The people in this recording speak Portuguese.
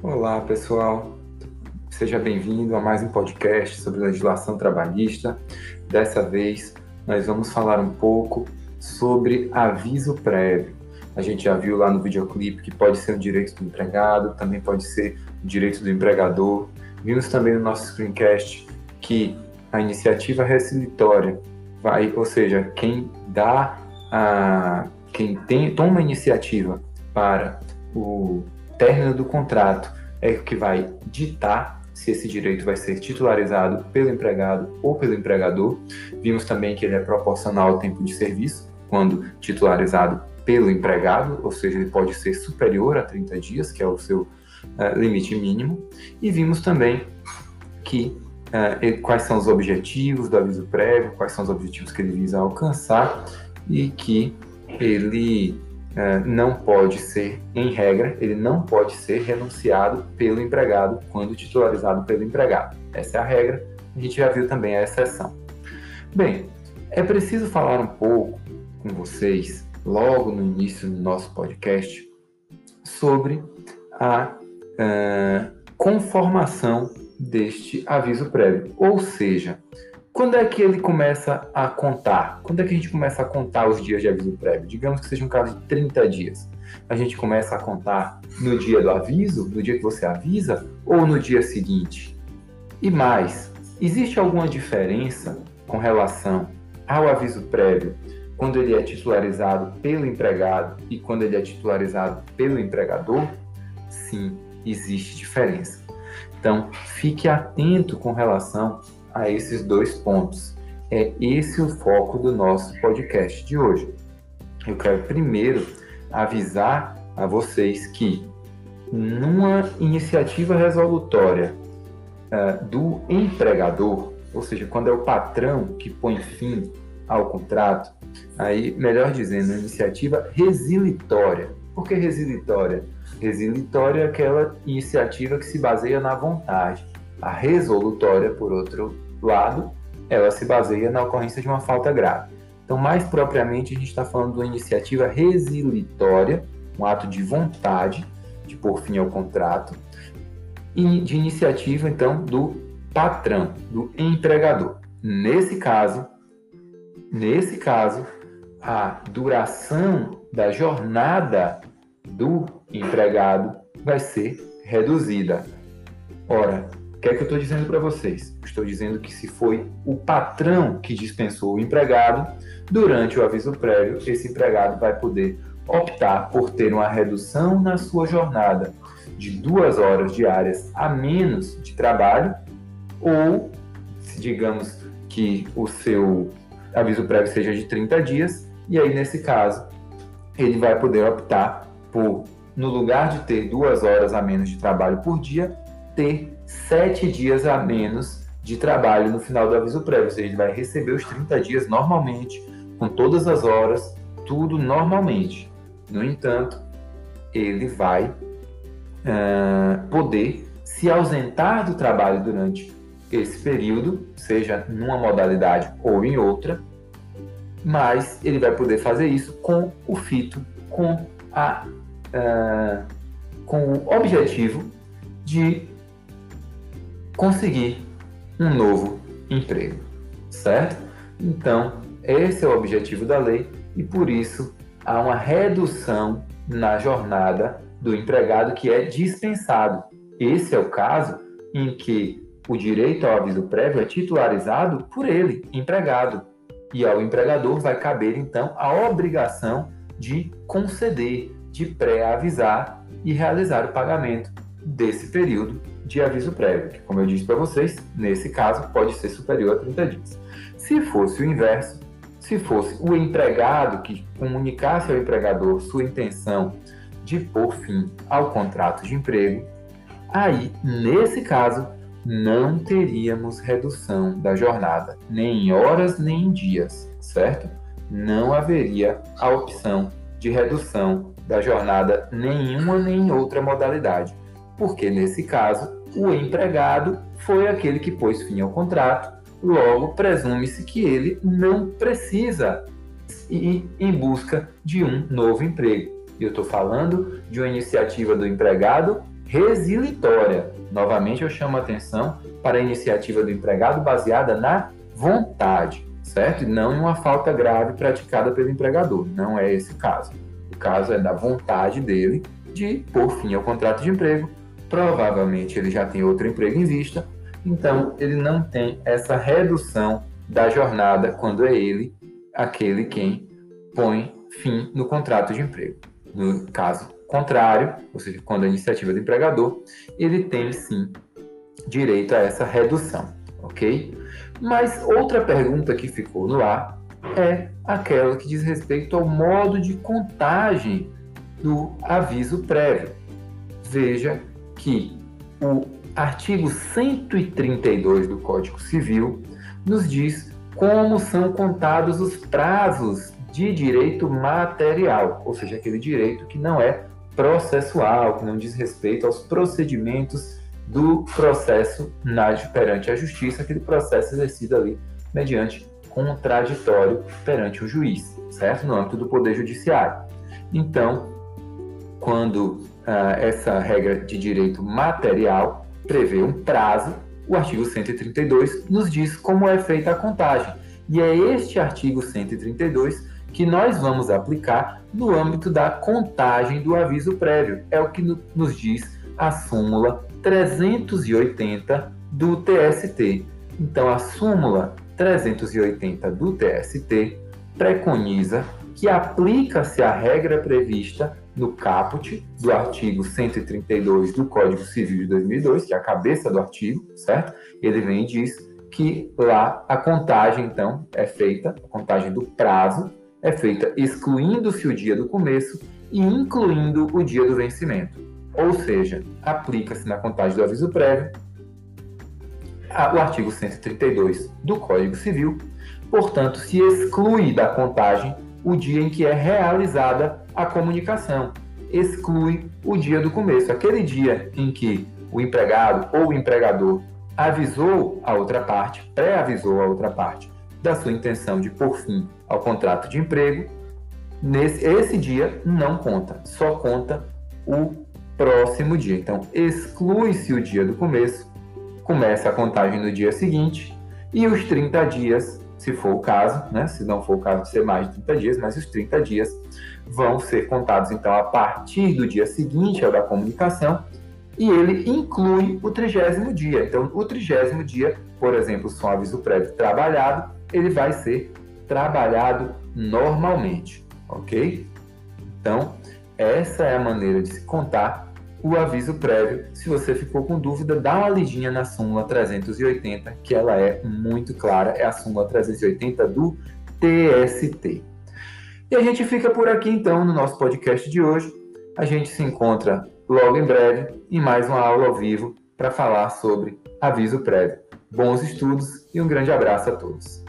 Olá, pessoal. Seja bem-vindo a mais um podcast sobre legislação trabalhista. Dessa vez, nós vamos falar um pouco sobre aviso prévio. A gente já viu lá no videoclipe que pode ser um direito do empregado, também pode ser um direito do empregador. Vimos também no nosso screencast que a iniciativa resilitória vai, ou seja, quem dá a quem tem, toma a iniciativa para o término do contrato é o que vai ditar se esse direito vai ser titularizado pelo empregado ou pelo empregador. Vimos também que ele é proporcional ao tempo de serviço, quando titularizado pelo empregado, ou seja, ele pode ser superior a 30 dias, que é o seu uh, limite mínimo. E vimos também que uh, quais são os objetivos do aviso prévio, quais são os objetivos que ele visa alcançar e que ele não pode ser, em regra, ele não pode ser renunciado pelo empregado quando titularizado pelo empregado. Essa é a regra, a gente já viu também a exceção. Bem, é preciso falar um pouco com vocês, logo no início do nosso podcast, sobre a uh, conformação deste aviso prévio. Ou seja, quando é que ele começa a contar? Quando é que a gente começa a contar os dias de aviso prévio? Digamos que seja um caso de 30 dias. A gente começa a contar no dia do aviso, no dia que você avisa, ou no dia seguinte? E mais, existe alguma diferença com relação ao aviso prévio quando ele é titularizado pelo empregado e quando ele é titularizado pelo empregador? Sim, existe diferença. Então, fique atento com relação a esses dois pontos. É esse o foco do nosso podcast de hoje. Eu quero primeiro avisar a vocês que numa iniciativa resolutória uh, do empregador, ou seja, quando é o patrão que põe fim ao contrato, aí, melhor dizendo, iniciativa resilitória. Por que resilitória? Resilitória é aquela iniciativa que se baseia na vontade. A resolutória, por outro lado, ela se baseia na ocorrência de uma falta grave. Então, mais propriamente, a gente está falando de uma iniciativa resilitória, um ato de vontade de pôr fim ao contrato, e de iniciativa, então, do patrão, do empregador. Nesse caso, nesse caso, a duração da jornada do empregado vai ser reduzida. Ora, o que é que eu estou dizendo para vocês? Estou dizendo que se foi o patrão que dispensou o empregado, durante o aviso prévio, esse empregado vai poder optar por ter uma redução na sua jornada de duas horas diárias a menos de trabalho, ou, digamos que o seu aviso prévio seja de 30 dias, e aí nesse caso ele vai poder optar por, no lugar de ter duas horas a menos de trabalho por dia, ter sete dias a menos de trabalho no final do aviso prévio. Ou seja, ele vai receber os 30 dias normalmente, com todas as horas, tudo normalmente. No entanto, ele vai uh, poder se ausentar do trabalho durante esse período, seja numa modalidade ou em outra, mas ele vai poder fazer isso com o fito, com, a, uh, com o objetivo de conseguir um novo emprego, certo? Então, esse é o objetivo da lei e por isso há uma redução na jornada do empregado que é dispensado. Esse é o caso em que o direito ao aviso prévio é titularizado por ele, empregado, e ao empregador vai caber então a obrigação de conceder, de pré-avisar e realizar o pagamento desse período de aviso prévio, que, como eu disse para vocês, nesse caso pode ser superior a 30 dias. Se fosse o inverso, se fosse o empregado que comunicasse ao empregador sua intenção de pôr fim ao contrato de emprego, aí, nesse caso, não teríamos redução da jornada, nem em horas nem em dias, certo? Não haveria a opção de redução da jornada nenhuma nem em outra modalidade, porque nesse caso o empregado foi aquele que pôs fim ao contrato, logo presume-se que ele não precisa ir em busca de um novo emprego. Eu estou falando de uma iniciativa do empregado resilitória. Novamente, eu chamo a atenção para a iniciativa do empregado baseada na vontade, certo? E não em uma falta grave praticada pelo empregador. Não é esse o caso. O caso é da vontade dele de pôr fim ao contrato de emprego. Provavelmente ele já tem outro emprego em vista, então ele não tem essa redução da jornada quando é ele aquele quem põe fim no contrato de emprego. No caso contrário, ou seja, quando a iniciativa do empregador, ele tem sim direito a essa redução, ok? Mas outra pergunta que ficou no ar é aquela que diz respeito ao modo de contagem do aviso prévio. Veja que o artigo 132 do Código Civil nos diz como são contados os prazos de direito material, ou seja, aquele direito que não é processual, que não diz respeito aos procedimentos do processo na, perante a justiça, aquele processo exercido ali mediante contraditório perante o juiz, certo? No âmbito do Poder Judiciário. Então, quando essa regra de direito material prevê um prazo, o artigo 132 nos diz como é feita a contagem. E é este artigo 132 que nós vamos aplicar no âmbito da contagem do aviso prévio. É o que nos diz a súmula 380 do TST. Então, a súmula 380 do TST preconiza que aplica-se a regra prevista no caput do artigo 132 do Código Civil de 2002, que é a cabeça do artigo, certo? Ele vem e diz que lá a contagem, então, é feita, a contagem do prazo, é feita excluindo-se o dia do começo e incluindo o dia do vencimento. Ou seja, aplica-se na contagem do aviso prévio o artigo 132 do Código Civil, portanto, se exclui da contagem o dia em que é realizada a comunicação, exclui o dia do começo, aquele dia em que o empregado ou o empregador avisou a outra parte, pré-avisou a outra parte da sua intenção de pôr fim ao contrato de emprego, nesse esse dia não conta, só conta o próximo dia. Então, exclui-se o dia do começo, começa a contagem no dia seguinte e os 30 dias, se for o caso, né, se não for o caso de ser mais de 30 dias, mas os 30 dias vão ser contados então a partir do dia seguinte ao da comunicação e ele inclui o trigésimo dia. Então, o trigésimo dia, por exemplo, se um aviso prévio trabalhado, ele vai ser trabalhado normalmente, ok? Então, essa é a maneira de se contar o aviso prévio. Se você ficou com dúvida, dá uma lidinha na súmula 380, que ela é muito clara, é a súmula 380 do TST. E a gente fica por aqui então no nosso podcast de hoje. A gente se encontra logo em breve em mais uma aula ao vivo para falar sobre aviso prévio. Bons estudos e um grande abraço a todos.